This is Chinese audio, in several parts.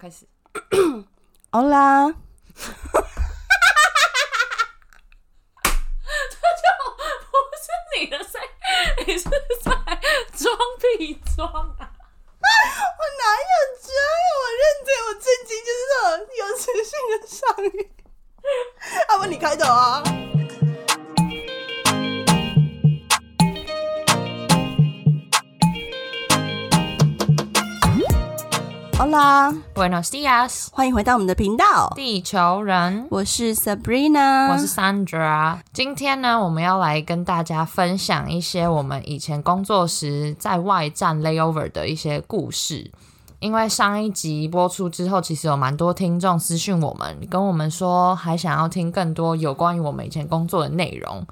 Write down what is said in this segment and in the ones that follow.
开始。好啦，这就不是你的声音，你是在装 逼装啊？Buenos dias，欢迎回到我们的频道，地球人，我是 Sabrina，我是 Sandra。今天呢，我们要来跟大家分享一些我们以前工作时在外站 layover 的一些故事。因为上一集播出之后，其实有蛮多听众私讯我们，跟我们说还想要听更多有关于我们以前工作的内容。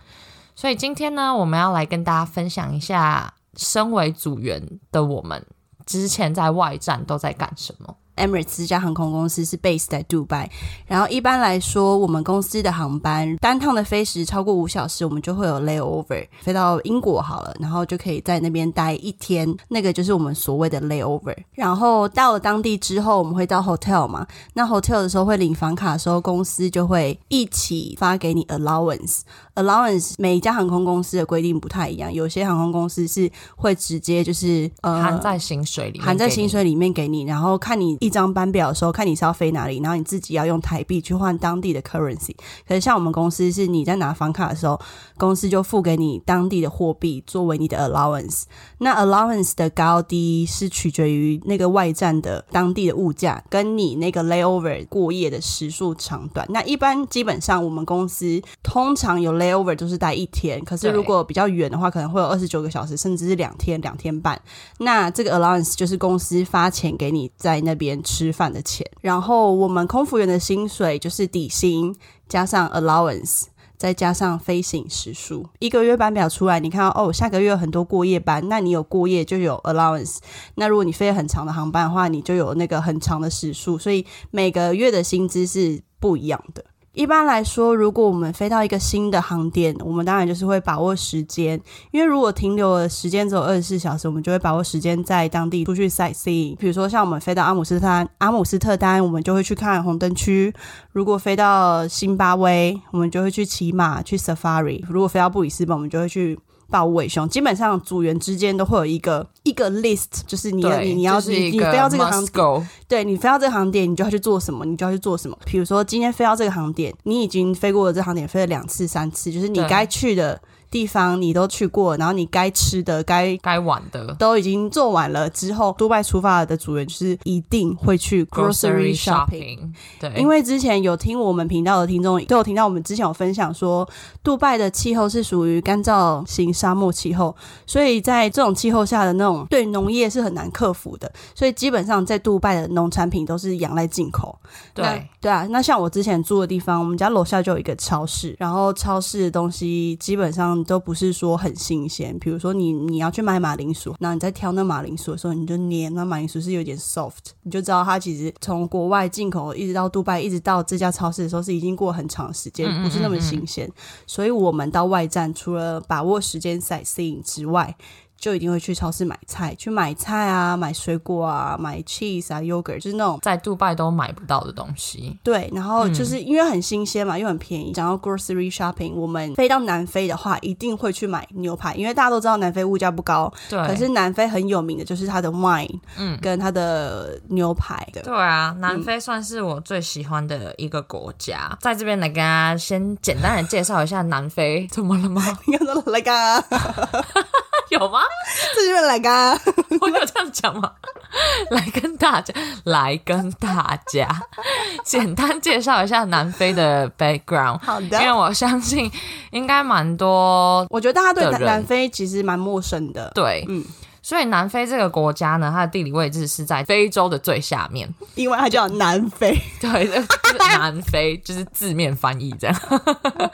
所以今天呢，我们要来跟大家分享一下，身为组员的我们之前在外站都在干什么。Emirates 这家航空公司是 base 在杜拜，然后一般来说，我们公司的航班单趟的飞时超过五小时，我们就会有 layover，飞到英国好了，然后就可以在那边待一天，那个就是我们所谓的 layover。然后到了当地之后，我们会到 hotel 嘛，那 hotel 的时候会领房卡的时候，公司就会一起发给你 allowance。allowance 每一家航空公司的规定不太一样，有些航空公司是会直接就是呃含在薪水里面，含在薪。水里面给你，然后看你一张班表的时候，看你是要飞哪里，然后你自己要用台币去换当地的 currency。可是像我们公司是你在拿房卡的时候，公司就付给你当地的货币作为你的 allowance。那 allowance 的高低是取决于那个外站的当地的物价，跟你那个 layover 过夜的时数长短。那一般基本上我们公司通常有 layover 就是待一天，可是如果比较远的话，可能会有二十九个小时，甚至是两天、两天半。那这个 allowance 就是公司发钱给你在那边吃饭的钱，然后我们空服员的薪水就是底薪加上 allowance。再加上飞行时数，一个月班表出来，你看到哦，下个月有很多过夜班，那你有过夜就有 allowance。那如果你飞很长的航班的话，你就有那个很长的时数，所以每个月的薪资是不一样的。一般来说，如果我们飞到一个新的航点，我们当然就是会把握时间，因为如果停留的时间只有二十四小时，我们就会把握时间在当地出去 sight see。比如说，像我们飞到阿姆斯特丹，阿姆斯特丹我们就会去看红灯区；如果飞到新巴威，我们就会去骑马去 safari；如果飞到布里斯本，我们就会去。豹尾熊基本上组员之间都会有一个一个 list，就是你对，你你要就是你飞到这个航对你飞到这个航点，你就要去做什么，你就要去做什么。比如说今天飞到这个航点，你已经飞过了这航点，飞了两次、三次，就是你该去的地方你都去过，然后你该吃的、该该玩的都已经做完了之后，杜拜出发的组员就是一定会去 grocery shopping。对，因为之前有听我们频道的听众都有听到我们之前有分享说，杜拜的气候是属于干燥型沙漠气候，所以在这种气候下的那种对农业是很难克服的，所以基本上在杜拜的农产品都是仰赖进口。对对啊，那像我之前住的地方，我们家楼下就有一个超市，然后超市的东西基本上都不是说很新鲜。比如说你你要去买马铃薯，那你在挑那马铃薯的时候，你就捏那马铃薯是有点 soft，你就知道它其实从国外进口一直到杜拜，一直到这家超市的时候是已经过很长时间，不是那么新鲜。所以我们到外站除了把握时间 sightseeing 之外，就一定会去超市买菜，去买菜啊，买水果啊，买 cheese 啊，yogurt，就是那种在杜拜都买不到的东西。对，然后嗯就是因为很新鲜嘛，又很便宜。讲到 grocery shopping，我们飞到南非的话，一定会去买牛排，因为大家都知道南非物价不高，对，可是南非很有名的就是它的 wine，嗯跟它的牛排的。对啊，南非算是我最喜欢的一个国家。在这边来跟大家先简单的介绍一下南非，怎么了吗？你看说来嘎，有吗？这就是来干。我有这样讲吗？来跟大家，来跟大家简单介绍一下南非的 background。好的因为，我相信应该蛮多我觉得大家对南南非其实蛮陌生的。对，嗯所以南非这个国家呢，它的地理位置是在非洲的最下面。因为它叫南非，对，这就是南非，就是字面翻译这样。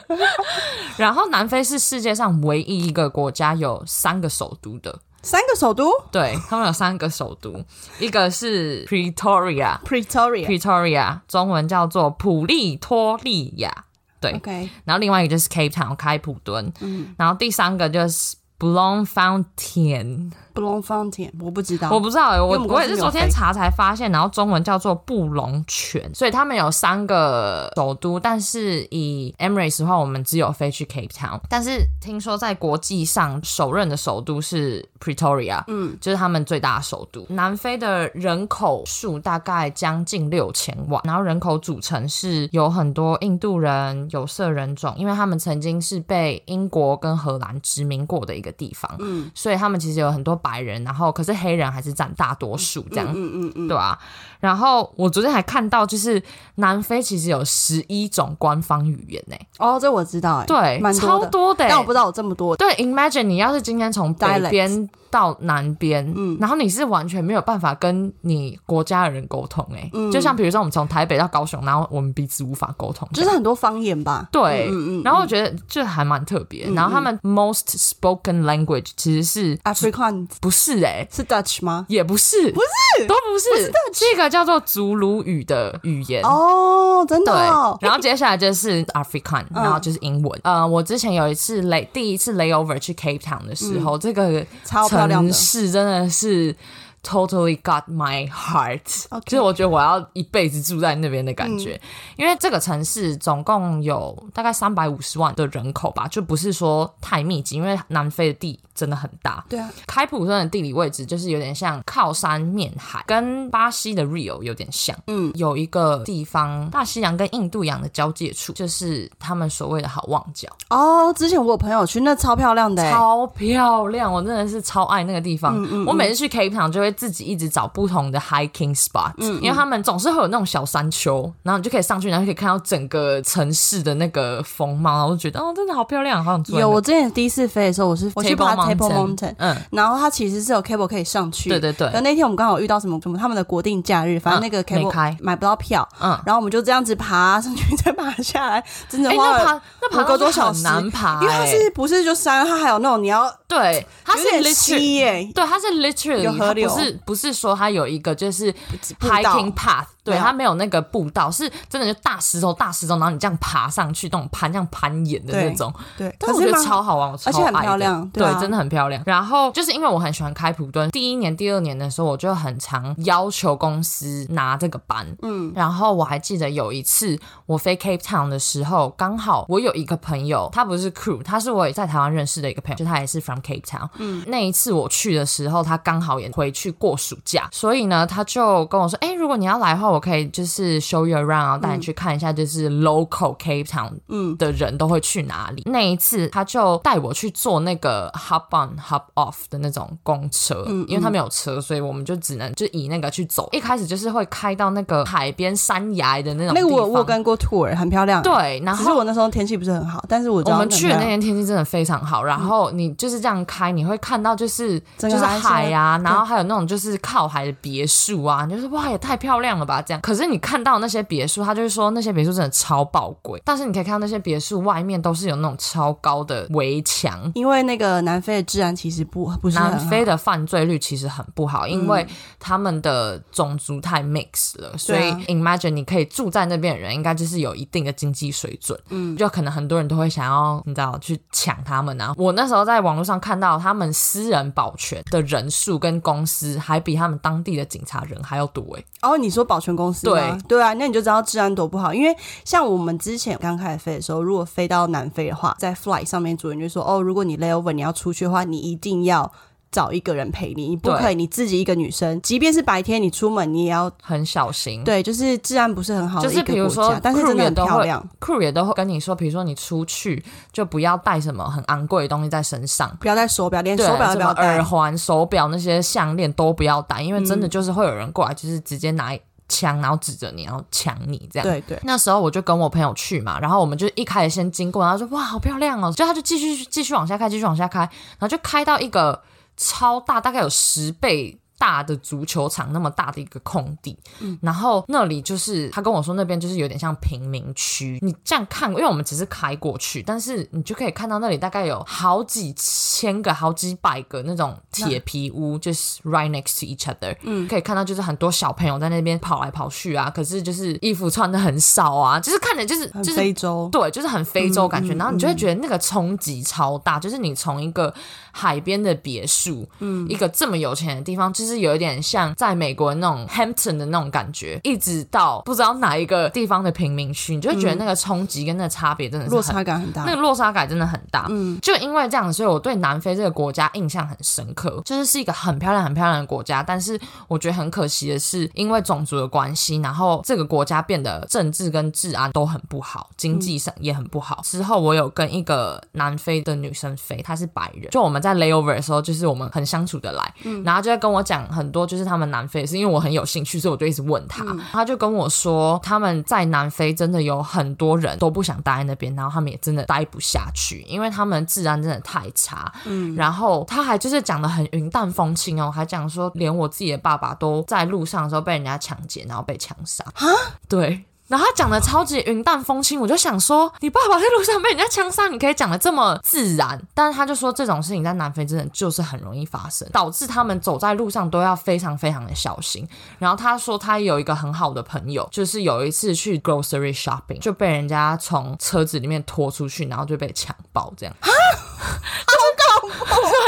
然后南非是世界上唯一一个国家有三个首都的，三个首都？对他们有三个首都，一个是 Pretoria。Pretoria。Pretoria 中文叫做普利托利亚，对。OK，然后另外一个就是 Cape Town 开普敦，嗯，然后第三个就是 Bloemfontein，布隆方田，我不知道，我不知道哎、我我也是昨天查才发现，然后中文叫做布隆泉，所以他们有三个首都，但是以 Emirates 的话，我们只有飞去 Cape Town，但是听说在国际上首任的首都是 Pretoria，嗯，就是他们最大的首都。南非的人口数大概将近六千万，然后人口组成是有很多印度人、有色人种，因为他们曾经是被英国跟荷兰殖民过的一个地方，嗯，所以他们其实有很多白人，然后可是黑人还是占大多数这样，嗯嗯嗯，对啊，然后我昨天还看到，就是南非其实有十一种官方语言呢、哦，这我知道，哎，对，超多的、欸。但我不知道有这么多。对，Imagine 你要是今天从北边到南边，嗯。然后你是完全没有办法跟你国家的人沟通、欸，嗯。就像比如说我们从台北到高雄，然后我们彼此无法沟通，就是很多方言吧。对，嗯嗯嗯然后我觉得这还蛮特别。然后他们 most spoken language 其实是 Afrikaans 不是哎、是 Dutch 吗？也不是，不是，都不是，是一个叫做祖鲁语的语言。哦，真的然后接下来就是 African，、然后就是英文。呃，我之前有一次 lay 第一次 layover 去 Cape Town 的时候，这个城市真的是 totally got my heart，、就是我觉得我要一辈子住在那边的感觉。因为这个城市总共有大概三百五十万的人口吧，就不是说太密集，因为南非的地真的很大。对啊，开普敦的地理位置就是有点像靠山面海，跟巴西的 Rio 有点像。嗯，有一个地方，大西洋跟印度洋的交界处，就是他们所谓的好望角，哦，之前我有朋友去，那超漂亮的，哎，超漂亮，我真的是超爱那个地方。嗯我每次去 Cape Town 就会自己一直找不同的 hiking spot，、因嗯为他们总是会有那种小山丘，然后你就可以上去，然后就可以看到整个城市的那个风貌，然后我就觉得哦，真的好漂亮，好想住。有，我之前第一次飞的时候，我是我去爬 Table Mountain 嗯，然后它其实是有 cable 可以上去，对对对。可那天我们刚好遇到什么什么他们的国定假日，反正那个 cable 开。买不到票，嗯。然后我们就这样子爬上去再爬下来，真的哎、花了。那爬个多小时。很难爬、因为它哎。是不是就山，它还有那种你要对，它是 literally 溪耶，对，它是 literally，有河流。它不是不是说它有一个就是 hiking path，对，它没有那个步道，是真的就大石头大石头，然后你这样爬上去，那种攀这样攀岩的那种。对，但是我觉得超好玩，我超而且很爱的漂亮对真的很漂亮。然后就是因为我很喜欢开普敦，第一年、第二年的时候，我就很常要求公司拿这个班。嗯，然后我还记得有一次我飞 Cape Town 的时候，刚好我有一个朋友，他不是 crew，他是我也在台湾认识的一个朋友，就他也是 from Cape Town。嗯，那一次我去的时候，他刚好也回去过暑假，所以呢，他就跟我说：“哎、如果你要来的话，我可以就是 show you around，然后带你去看一下，就是 local Cape Town 嗯。的人都会去哪里。那一次他就带我去坐那个 hop on hop off 的那种公车，嗯因为他没有车，所以我们就只能就以那个去走。一开始就是会开到那个海边山崖的那种那个我我有跟过 tour 很漂亮，，对，然只是后我那时候天气不是很好，但是我我们去的那天天气真的非常好，然后你就是这样开，你会看到就是就是海海啊，然后还有那种就是靠海的别墅啊，你就是哇也太漂亮了吧这样。可是你看到那些别墅，他就是说那些别墅真的超宝贵，但是你可以看到那些别墅外面都是有那种超高的围墙。因为那个南非的治安其实不不是南非的犯罪率其实很不好，因嗯为他们的种族太 mix 了，所以 imagine 你可以住在那边的人，应该就是有一定的经济水准。嗯，就可能很多人都会想要你知道去抢他们啊。我那时候在网络上看到他们私人保全的人数跟公司还比他们当地的警察人还要多哎、哦，你说保全公司吗？对对啊，那你就知道治安多不好。因为像我们之前刚开始飞的时候，如果飞到南非的话，在 flight 上面主人就说，哦，如果你 layover 你要出去的话，你一定要。找一个人陪你，你不可以你自己一个女生，即便是白天你出门，你也要很小心。对，就是治安不是很好的就一个国是比如说家，但是真的很漂亮，crew 也都会跟你说，比如说你出去就不要带什么很昂贵的东西在身上。不要带手表，连，手表都不要戴耳。环、手表那些项链都不要戴，因为真的就是会有人过来，就是直接拿枪，然后指着你，然后抢你这样。对对，那时候我就跟我朋友去嘛，然后我们就一开始先经过，然后说哇好漂亮哦，就他就继续继续往下开，继续往下开，然后就开到一个超大，大概有十倍大的足球场那么大的一个空地，嗯然后那里就是他跟我说那边就是有点像贫民区。你这样看，因为我们只是开过去，但是你就可以看到那里大概有好几千个、好几百个那种铁皮屋，就是 right next to each other。嗯，可以看到就是很多小朋友在那边跑来跑去啊，可是就是衣服穿的很少啊，就是看着就是就是非洲，对，就是很非洲感觉。然后你就会觉得那个冲击超大，就是你从一个海边的别墅，嗯，一个这么有钱的地方，就是有一点像在美国那种 Hampton 的那种感觉，一直到不知道哪一个地方的贫民区，你就会觉得那个冲击跟那个差别真的是落差感很大。那个落差感真的很大，嗯，就因为这样，所以我对南非这个国家印象很深刻，就是是一个很漂亮、很漂亮的国家。但是我觉得很可惜的是，因为种族的关系，然后这个国家变得政治跟治安都很不好，经济上也很不好。之后我有跟一个南非的女生飞，她是白人，就我们在 layover 的时候，就是我们很相处的来，然后就在跟我讲很多，就是他们南非是因为我很有兴趣，所以我就一直问他，他就跟我说他们在南非真的有很多人都不想待在那边，然后他们也真的待不下去，因为他们治安真的太差。嗯，然后他还就是讲的很云淡风轻哦，还讲说连我自己的爸爸都在路上的时候被人家抢劫，然后被枪杀。啊，对。然后他讲的超级云淡风轻，我就想说，你爸爸在路上被人家枪杀，你可以讲的这么自然。但是他就说这种事情在南非真的就是很容易发生，导致他们走在路上都要非常非常的小心。然后他说他有一个很好的朋友，就是有一次去 grocery shopping 就被人家从车子里面拖出去，然后就被强暴这样。对，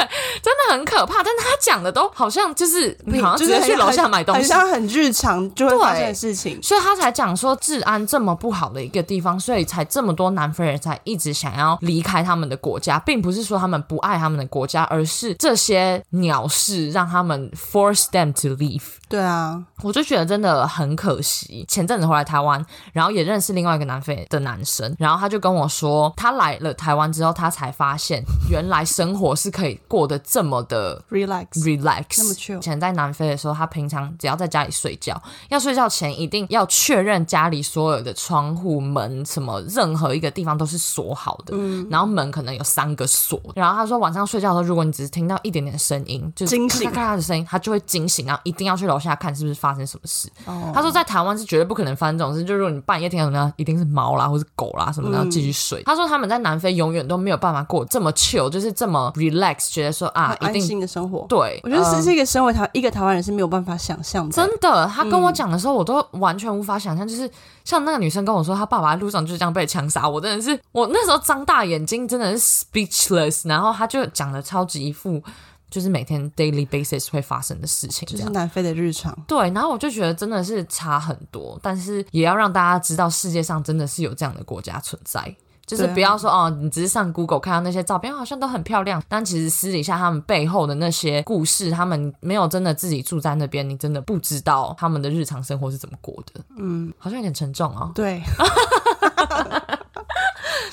真的很可怕。但是他讲的都好像就是好像直接去楼下买东西，好像很日常就会发生的事情，所以他才讲说治安这么不好的一个地方，所以才这么多南非人才一直想要离开他们的国家，并不是说他们不爱他们的国家，而是这些鸟事让他们 force them to leave。对啊，我就觉得真的很可惜。前阵子回来台湾，然后也认识另外一个南非的男生，然后他就跟我说，他来了台湾之后，他才发现原来生活是可以过得这么的 relax relax。那么 chill。以前在南非的时候，他平常只要在家里睡觉，要睡觉前一定要确认家里所有的窗户门什么任何一个地方都是锁好的，嗯，然后门可能有三个锁。然后他说晚上睡觉的时候，如果你只是听到一点点声音，就惊醒，咔咔的声音，他就会惊醒，然后一定要去楼下看是不是发生什么事。他说在台湾是绝对不可能发生这种事，就如果你半夜听到什么，一定是猫啦或是狗啦什么的，要继续睡。他说他们在南非永远都没有办法过这么 chill，就是这么 relax，觉得说啊，一定新的生活。对，我觉得这是一个身为台一个台湾人是没有办法想象的。真的，他跟我讲的时候，我都完全无法想象。就是像那个女生跟我说，她爸爸在路上就是这样被枪杀，我真的是我那时候张大眼睛，真的是 speechless。然后他就讲的超级一副。就是每天 daily basis 会发生的事情，就是南非的日常。对，然后我就觉得真的是差很多，但是也要让大家知道世界上真的是有这样的国家存在。就是不要说哦，你只是上 Google 看到那些照片好像都很漂亮，但其实私底下他们背后的那些故事，他们没有真的自己住在那边，你真的不知道他们的日常生活是怎么过的。嗯，好像有点沉重哦。对。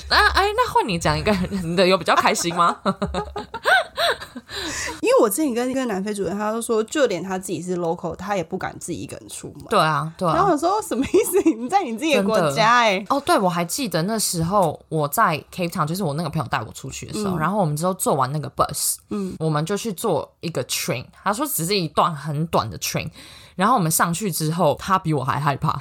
那 哎，那换你讲一个，你的有比较开心吗？因为我之前跟一个南非主任，他就说，就连他自己是 local，他也不敢自己一个人出门。对啊，对啊。然后我说什么意思？你在你自己的国家？哎，哦，对，我还记得那时候我在 Cape Town，就是我那个朋友带我出去的时候，然后我们之后坐完那个 bus，嗯，我们就去坐一个 train。他说只是一段很短的 train，然后我们上去之后，他比我还害怕。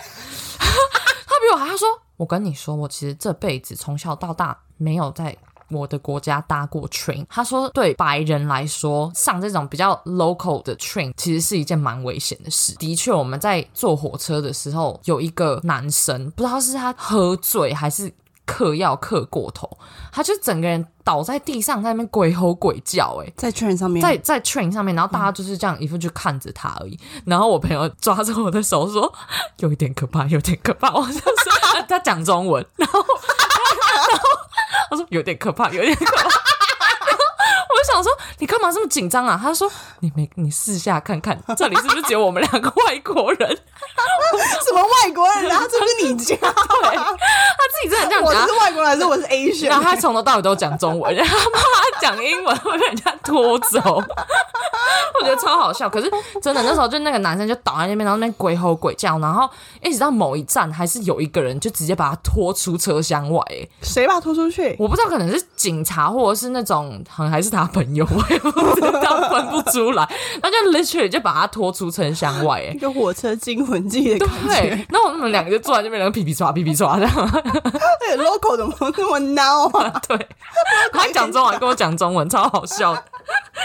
他比我还他说，我跟你说，我其实这辈子从小到大没有在。我的国家搭过 train，他说对白人来说，上这种比较 local 的 train 其实是一件蛮危险的事。的确，我们在坐火车的时候，有一个男生，不知道是他喝醉还是嗑药嗑过头，他就整个人倒在地上，在那边鬼吼鬼叫，哎，在 train 上面，在在 train 上面，然后大家就是这样一副就看着他而已。然后我朋友抓着我的手说，有一点可怕，有点可怕。我就说他讲中文，然后 然后。他说有点可怕，有点可怕。我就想说，你干嘛这么紧张啊？他说你没，你试下看看，这里是不是只有我们两个外国人？什么外国人？然后这是你家？对，他自己真的这样讲。我是外国人，还是我是 Asian？然后他从头到尾都讲中文，然后他讲英文会被人家拖走。我觉得超好笑。可是真的那时候就那个男生就倒在那边，然后那边鬼吼鬼叫，然后一直到某一站还是有一个人就直接把他拖出车厢外。哎，谁把他拖出去？我不知道，可能是警察或者是那种，好像还是他朋友，我也不知道，分不出来。那就 literally 就把他拖出车厢外，哎，一个火车惊魂记的感觉。那我们两个就坐在那边，两个皮皮刷皮皮刷这样。local 怎么那么孬啊？对，他讲中文跟我讲中文，超好笑，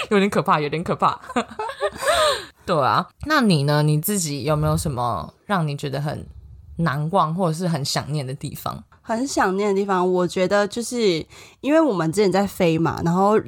有点可怕，有点可怕。对啊，那你呢？你自己有没有什么让你觉得很难忘或者是很想念的地方？很想念的地方，我觉得就是因为我们之前在飞嘛，然后。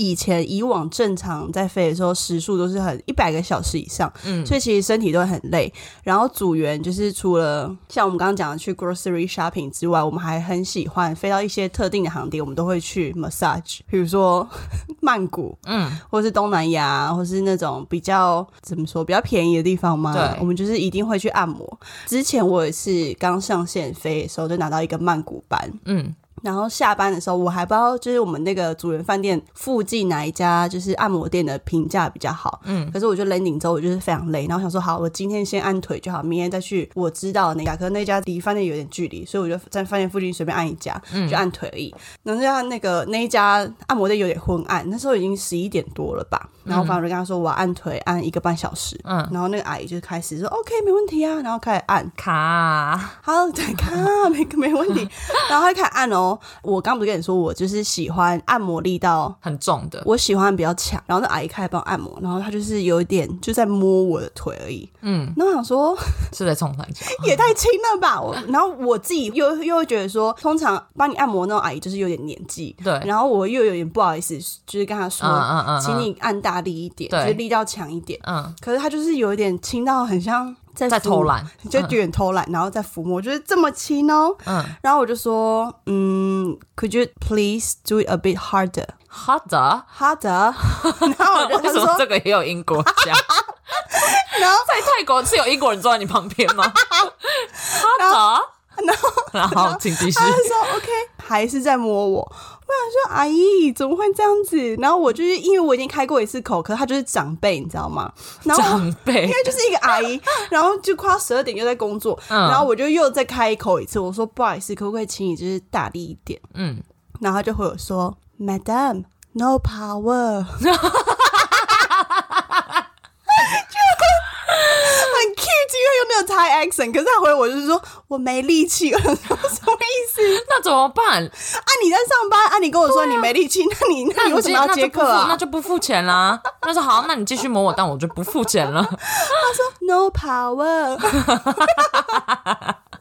以前以往正常在飞的时候时速都是很一百个小时以上，嗯，所以其实身体都会很累。然后组员就是除了像我们刚刚讲的去 grocery shopping 之外，我们还很喜欢飞到一些特定的航点，我们都会去 massage，比如说 曼谷，嗯，或是东南亚，或是那种比较怎么说比较便宜的地方嘛，对，我们就是一定会去按摩。之前我也是刚上线飞的时候就拿到一个曼谷班，嗯。然后下班的时候，我还不知道就是我们那个主人饭店附近哪一家就是按摩店的评价比较好。嗯，可是我就 landing 之后，我就是非常累，然后想说好，我今天先按腿就好，明天再去我知道那家，可是那家离饭店有点距离，所以我就在饭店附近随便按一家，就按腿而已。然后那个那一家按摩店有点昏暗，那时候已经十一点多了吧。然后反正就跟他说我要按腿按一个半小时。嗯，然后那个阿姨就开始说 OK 没问题啊，然后开始按卡，好对卡 没没问题，然后他开始按哦。我刚不是跟你说，我就是喜欢按摩力道很重的，我喜欢比较强。然后那阿姨开始帮我按摩，然后她就是有一点就在摸我的腿而已。嗯，那我想说 是在冲上去，也太轻了吧？我然后我自己又又会觉得说，通常帮你按摩那种阿姨就是有点年纪，对。然后我又有点不好意思，就是跟她说，嗯嗯请你按大力一点，就力道强一点。嗯，可是她就是有一点轻到很像。在偷懒，就有点偷懒，然后再抚摸，我觉得这么轻哦。嗯，然后我就说，嗯，Could you please do it a bit harder？Harder，harder。然后我就 为什么这个也有英国腔？然后在泰国是有英国人坐在你旁边吗？Harder。然后，然后请继续。他说：“OK，还是在摸我。”我想说：“阿姨怎么会这样子？”然后我就是因为我已经开过一次口，可是他就是长辈，你知道吗？长辈，因为就是一个阿姨，然后就快要十二点又在工作，然后我就又再开口一次，我说：“不好意思，可不可以请你就是大力一点？”嗯，然后他就会有说：“Madam，no power。” Thai accent，可是他回我就是说我没力气，什么意思？那怎么办？啊，你在上班，啊，你跟我说你没力气，那你那你为什么要接客啊？那就不付钱啦。他说好，那你继续磨我，但我就不付钱了。他说 No power。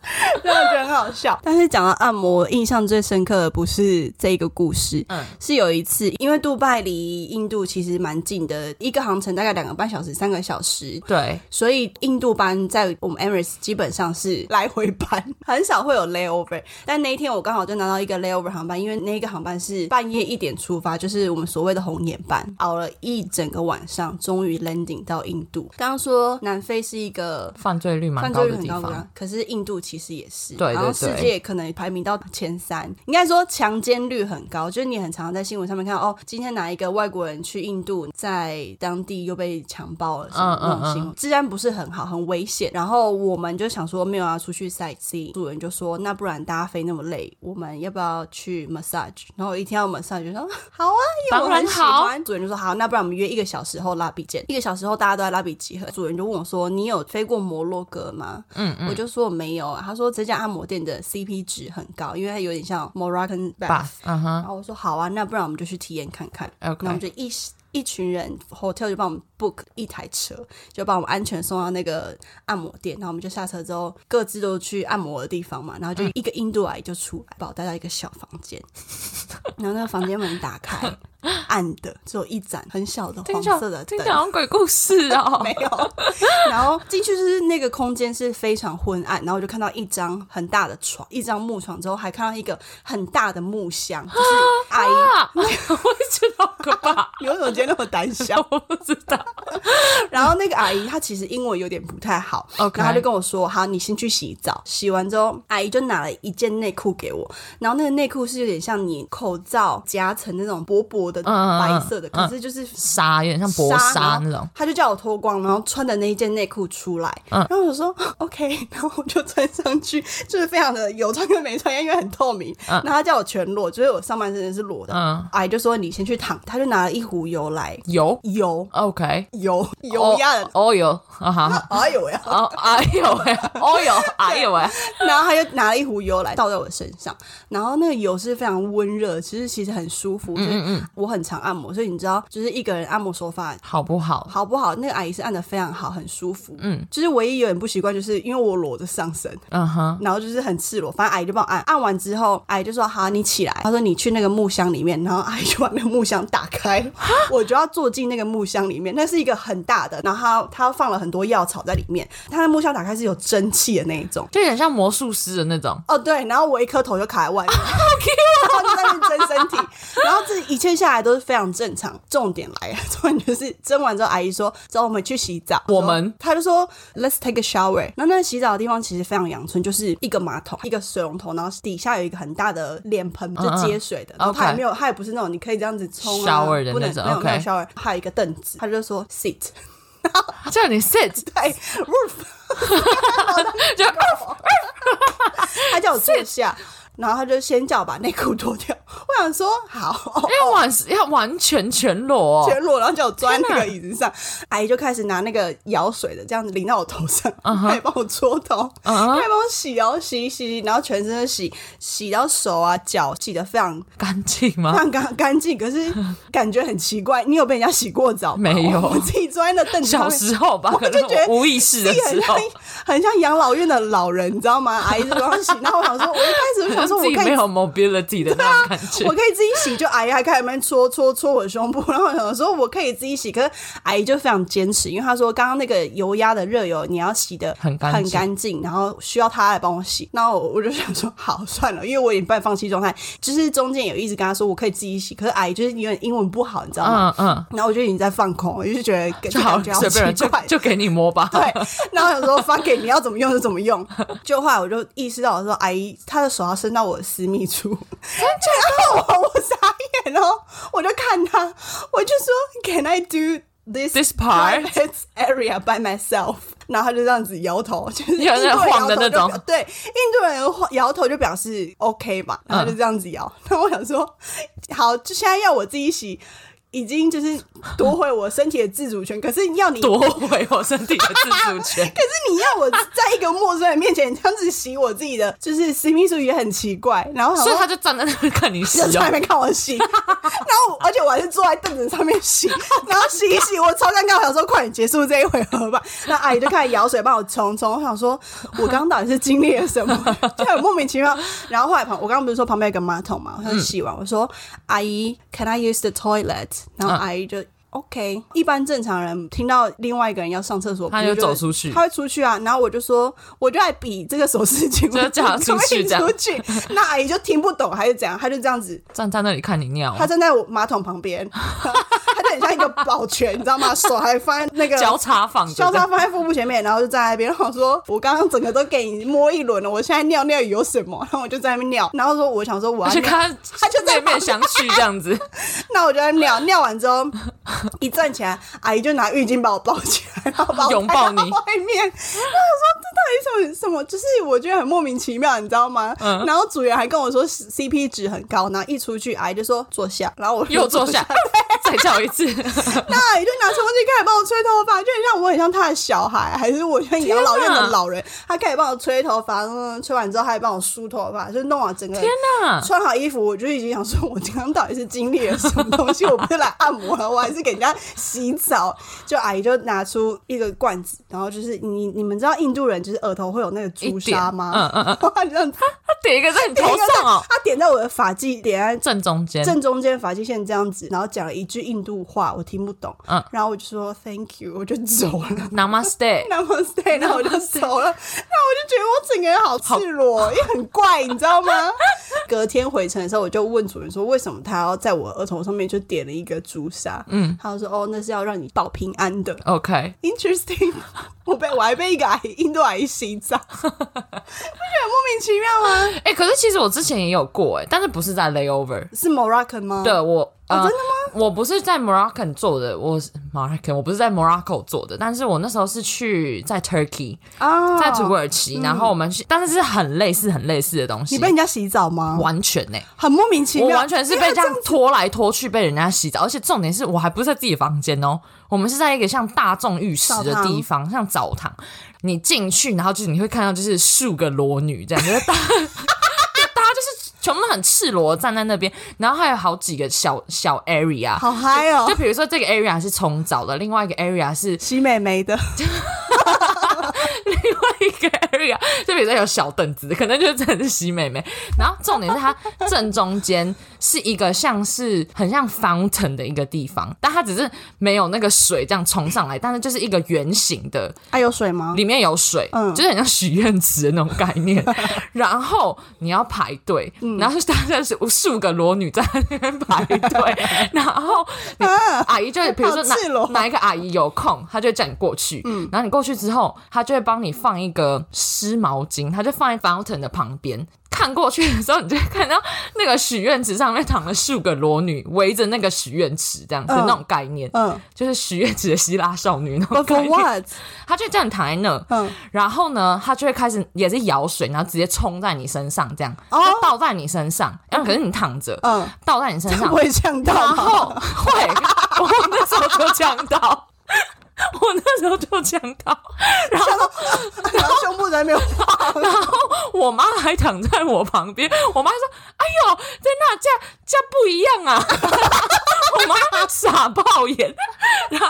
真的觉得很好笑，但是讲到按摩，印象最深刻的不是这个故事，嗯，是有一次，因为杜拜离印度其实蛮近的，一个航程大概两个半小时、三个小时，对，所以印度班在我们 Emirates 基本上是来回班，很少会有 layover。但那一天我刚好就拿到一个 layover 航班，因为那个航班是半夜一点出发，就是我们所谓的红眼班，熬了一整个晚上，终于 landing 到印度。刚刚说南非是一个犯罪率蛮高的地方，可是印度其实也是，对，然后世界可能排名到前三，应该说强奸率很高，就是你很常在新闻上面看到哦，今天哪一个外国人去印度，在当地又被强暴了，什么那种新闻，治安不是很好，很危险。然后我们就想说没有要出去 sightseeing，主人就说那不然大家飞那么累，我们要不要去 massage？然后一听到 massage 就说 好啊，因为我很喜欢。主人就说好，那不然我们约一个小时后拉比见，一个小时后大家都在拉比集合。主人就问我说你有飞过摩洛哥吗？嗯嗯，我就说我没有啊。他说这家按摩店的 CP 值很高，因为它有点像 Moroccan bath。嗯哼，然后我说好啊，那不然我们就去体验看看。OK，那我们就一一群人 hotel 就帮我们 book 一台车，就把我们安全送到那个按摩店。然后我们就下车之后，各自都去按摩的地方嘛。然后就一个印度阿姨就出来，把我带到一个小房间。然后那个房间门打开。暗的，只有一盏很小的黄色的灯，讲鬼故事啊，没有。然后进去就是那个空间是非常昏暗，然后我就看到一张很大的床，一张木床，之后还看到一个很大的木箱，就是阿姨，我也觉得好可怕。你为什么今天那么胆小？我不知道。然后那个阿姨她其实英文有点不太好 OK 然后她就跟我说：“好，你先去洗澡。”洗完之后，阿姨就拿了一件内裤给我，然后那个内裤是有点像你口罩夹层那种薄薄的嗯嗯嗯白色的，可是就是纱有点像薄纱那种。她就叫我脱光，然后穿的那一件内裤出来，嗯。然后我说 OK，然后我就穿上去，就是非常的有穿跟没穿，因为很透明。然后她叫我全裸，就是我上半身是裸的。嗯。阿姨就说你先去躺，她就拿了一壶油来，油？油，OK，油油压的，哦有，啊哈，哎呦呀！哦哎呦喂，哦呦，哎呦喂，然后他就拿了一壶油来倒在我身上，然后那个油是非常温热，其实其实很舒服。就是我很常按摩，所以你知道，就是一个人按摩手法好不好？好不好？那个阿姨是按的非常好，很舒服。嗯，就是唯一有点不习惯，就是因为我裸着上身，嗯哼，然后就是很赤裸，反正阿姨就帮我按，按完之后，阿姨就说：“好，你起来。”她说：“你去那个木箱里面。”然后阿姨就把那个木箱打开，我就要坐进那个木箱里面。那是一个很大的，然后它它放了很多药草在里面。它的木箱打开是有蒸汽的那一种。就有点像魔术师的那种。哦，对，然后我一颗头就卡在外面，然后就在那边蒸身体，然后这一切下来都是非常正常。重点来了，重点就是蒸完之后，阿姨说：“走，我们去洗澡。”我们他就说 Let's take a shower。然后那洗澡的地方其实非常阳春，就是一个马桶，一个水龙头，然后底下有一个很大的脸盆，就接水的。然后它也没有，它也不是那种你可以这样子冲啊 Shower 的不能那种没有没有 OK shower，还有一个凳子，他就说 sit，他叫你 sit，对，roof，就他叫我坐下。然后他就先叫我把内裤脱掉，我想说好，要完要完全全裸、哦，全裸，然后叫我坐在那个椅子上，阿姨就开始拿那个舀水的这样子淋到我头上，嗯她也帮我搓头，嗯哼。她也帮我洗，然后洗一洗，然后全身都洗，洗到手啊脚洗的非常干净吗？非？常干干净，可是 感觉很奇怪。你有被人家洗过澡吗？没有。我自己坐在那凳子上小面。时候吧，我就觉得无意识的时候。很像，养老院的老人，你知道吗？阿姨就帮我洗，然后我想说，我一开始我想说，我 没有 mobility 的那种感觉我。可以自己洗，就阿姨还开始在那边搓搓搓我胸部，然后我想说我可以自己洗，可是阿姨就非常坚持，因为她说刚刚那个油压的热油你要洗的很干很干净，然后需要她来帮我洗。然后我我就想说好算了，因为我已经半放弃状态，就是中间有一直跟她说我可以自己洗，可是阿姨就是因为英文不好，你知道吗？嗯嗯，然后我就已经在放空，我就觉得就好就奇怪，就给你摸吧。对，然后我想说发给你要怎么用就怎么用。就后来我就意识到，我说阿姨她的手要伸到我的私密处，真的，我我傻眼哦，我就看他，我就说 Can I do this This part？private area by myself？然后他就这样子摇头，就是印度人晃的那种摇头就对，印度人晃摇头就表示 OK 吧，然后就这样子摇。然后我想说，好，就现在要我自己洗。已经就是夺回我身体的自主权，可是要你夺回我身体的自主权。可是你要我在一个陌生人面前这样子洗我自己的，就是私密处也很奇怪。然后所以他就站在那边看你洗哦。就在那边看我洗，然后而且我还是坐在凳子上面洗，然后洗一洗，我超尴尬，我想说快点结束这一回合吧。那阿姨就开始舀水帮我冲冲，我想说我刚刚到底是经历了什么，就很莫名其妙。然后后来旁我刚刚不是说旁边有个马桶嘛，我就洗完，我说阿姨，Can I use the toilet？然后阿姨就。OK，一般正常人听到另外一个人要上厕所，他就走出去他会出去啊。然后我就说，我就来比这个手势就叫他出去出去。那阿姨就听不懂还是怎样，他就这样子站在那里看你尿他，站在我马桶旁边，很像一个保全，你知道吗？手还放在那个交叉放交叉放在腹部前面，然后就站在那边。然后我说：“我刚刚整个都给你摸一轮了，我现在尿尿有什么？”然后我就在那边尿，然后说：“我想说我要尿。而且看他就在面面相觑这样子，” 那我就在尿，尿完之后一站起来，阿姨就拿浴巾把我抱起来，然后把我拥抱你外面。然后我说：“这到底什么什么？就是我觉得很莫名其妙，你知道吗？”嗯然后组员还跟我说 CP 值很高，然后一出去，阿姨就说坐下，然后我又坐下，再叫一次。那阿姨就拿吹风机开始帮我吹头发，就很像我很像他的小孩，还是我像养老院的老人。他开始帮我吹头发，嗯，吹完之后他还帮我梳头发，就弄好整个。天哪！穿好衣服，我就已经想说，我刚刚到底是经历了什么东西？我不是来按摩了，我还是给人家洗澡。就阿姨就拿出一个罐子，然后就是你你们知道印度人就是额头会有那个朱砂吗？嗯嗯嗯，他这样子他点一个在你头上哦，他点在我的发际，点在正中间。正中间发际线这样子，然后讲了一句句印度话，我听不懂，嗯然后我就说 Thank you，我就走了。Namaste。Namaste，然后我就走了，然后我就觉得我整个人好赤裸，也很怪，你知道吗？隔天回程的时候，我就问主人说，为什么他要在我额头上面就点了一个朱砂？嗯，他就说，哦，那是要让你保平安的。OK，Interesting，我被我还被一个阿姨印度阿姨洗澡，不觉得很莫名其妙吗？哎、可是其实我之前也有过哎、但是不是在 layover。是 Moroccan 吗？对我，呃，哦真的吗？我不是在 Moroccan 做的，我是 Moroccan，我不是在 Morocco 做的，但是我那时候是去在 Turkey，啊，在土耳其，然后我们去，但是是很类似、很类似的东西。你被人家洗澡吗？完全呢、很莫名其妙，我完全是被这样拖来拖去，被人家洗澡，而且重点是我还不是在自己的房间哦，我们是在一个像大众浴室的地方，像澡堂。你进去，然后就是你会看到就是数个裸女这样，就是大，全部都很赤裸地站在那边，然后还有好几个小小 area。好嗨哦就，比如说这个 area 是冲澡的，另外一个 area 是洗美眉的，一个 area，就比如说有小凳子，可能就是真的是洗美眉。然后重点是它正中间是一个像是很像 fountain 的一个地方，但它只是没有那个水这样冲上来，但是就是一个圆形的，啊，有水吗？里面有水，嗯就是很像许愿池的那种概念。然后你要排队，嗯然后大概是无数个裸女在那边排队，然后你阿姨就会比如说哪哪一个阿姨有空，她就会叫你过去，嗯然后你过去之后，她就会帮你放一个湿毛巾，他就放在 fountain 的旁边。看过去的时候，你就会看到那个许愿池上面躺了数个裸女，围着那个许愿池这样子嗯那种概念，嗯就是许愿池的希腊少女那种，But 概 for 念。what？她就这样躺在那，嗯，然后呢，他就会开始也是舀水，然后直接冲在你身上，这样，哦就倒在你身上。然后可是你躺着，嗯，倒在你身上，会呛到然？后会，我那时候就呛到，我那时候就呛到，然后 然后胸部在那边晃，然后我妈还躺在我旁边，我妈说：“哎呦，在那这样这样不一样啊！” 我妈傻爆眼，然后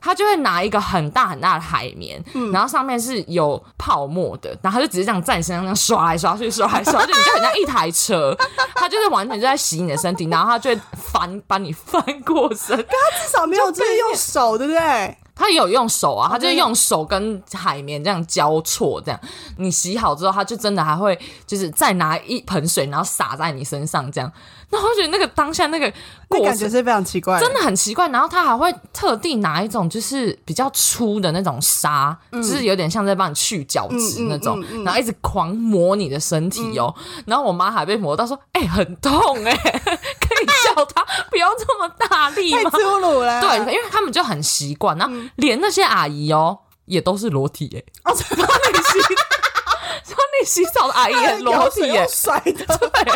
她就会拿一个很大很大的海绵，然后上面是有泡沫的，然后她就直接这样在你身上这样刷来刷去，刷来刷去，你就很像一台车，她就是完全就在洗你的身体，然后她就会翻把你翻过身，她至少没有就是用手，对不对？他也有用手啊，他就是用手跟海绵这样交错，这样。你洗好之后，他就真的还会就是再拿一盆水，然后洒在你身上，这样。然后我觉得那个当下那个过程那感觉是非常奇怪，真的很奇怪，然后他还会特地拿一种就是比较粗的那种沙，就是有点像在帮你去角质那种，嗯嗯。然后一直狂磨你的身体哦。然后我妈还被磨到说：“哎、很痛哎、叫他不要这么大力吗？”太粗鲁了。对，因为他们就很习惯，然后连那些阿姨哦，也都是裸体耶。哦，说你洗，说你洗澡的阿姨也裸体耶用，甩的，对，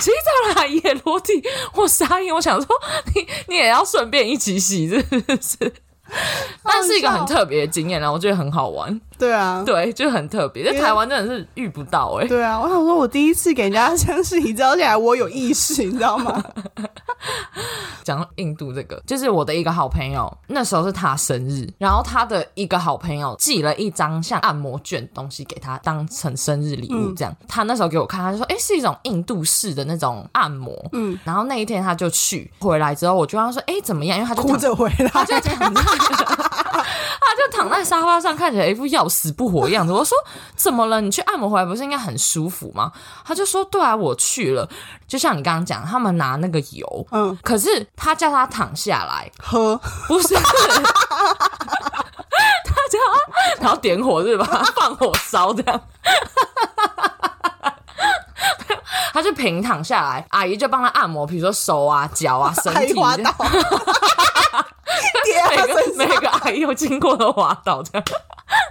洗澡的阿姨也裸体。我傻眼，我想说你你也要顺便一起洗，是不是？但是一个很特别的经验然后我觉得很好玩，对啊，对，就很特别，在台湾真的是遇不到哎。对啊，我想说，我第一次给人家香洗澡，而且还我有意识，你知道吗？讲到印度这个，就是我的一个好朋友，那时候是他生日，然后他的一个好朋友寄了一张像按摩卷的东西给他，当成生日礼物这样。他那时候给我看，他就说：“哎，是一种印度式的那种按摩。”嗯，然后那一天他就去，回来之后我就问他说：“哎，怎么样？”因为他就哭着回来，他就躺在，他就躺在沙发上，看起来一副要死不活的样子。我说怎么了？你去按摩回来不是应该很舒服吗？他就说对啊，我去了。就像你刚刚讲，他们拿那个油，嗯，可是他叫他躺下来，喝，不是。他叫他，然后点火是吧？放火烧这样。他就平躺下来，阿姨就帮他按摩，比如说手啊、脚啊、身体。每个每个阿姨有经过的滑倒，这样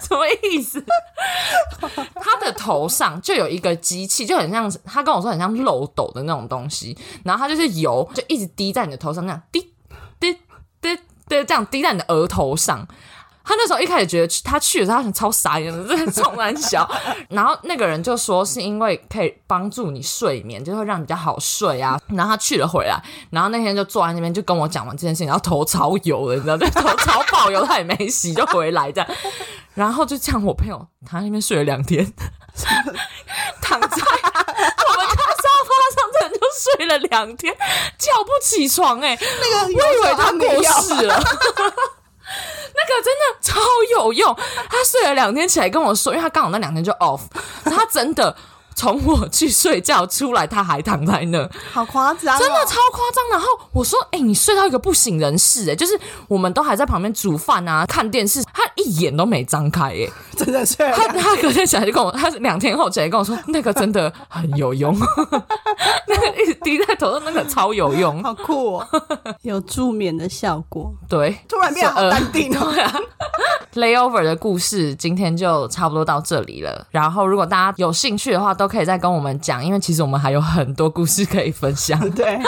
什么意思？他的头上就有一个机器，就很像他跟我说很像漏斗的那种东西，然后他就是油，就一直滴在你的头上，那样滴滴滴滴这样滴在你的额头上。他那时候一开始觉得他去的时候，他超傻眼的，真的冲蛮小。然后那个人就说是因为可以帮助你睡眠，就会让你比较好睡啊。然后他去了回来，然后那天就坐在那边就跟我讲完这件事情，然后头超油的，你知道，头超爆油，他也没洗就回来这样。然后就这样，我朋友躺在那边睡了两天，躺在我们家沙发上，真的就睡了两天，叫不起床、哎，那个我以为他过世。世了。那个真的超有用，他睡了两天起来跟我说，因为他刚好那两天就 off，他真的从我去睡觉出来，他还躺在那，好夸张、哦，真的超夸张。然后我说：“哎、你睡到一个不省人事、哎，就是我们都还在旁边煮饭啊、看电视，他一眼都没张开、哎，真的睡了他他隔天起来就跟我，他是两天后起来跟我说，那个真的很有用，那个一直滴在头上，那个超有用，好酷哦，有助眠的效果。对。”突然变得好淡定哦。layover 的故事今天就差不多到这里了。然后，如果大家有兴趣的话，都可以再跟我们讲，因为其实我们还有很多故事可以分享。对，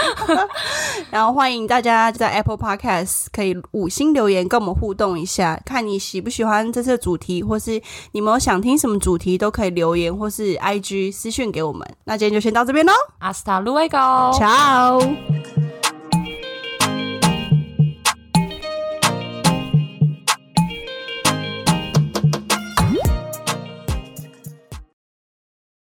然后欢迎大家在 Apple Podcast 可以五星留言跟我们互动一下，看你喜不喜欢这次的主题，或是你们有想听什么主题，都可以留言或是 IG 私讯给我们。那今天就先到这边喽，Hasta luego。Ciao。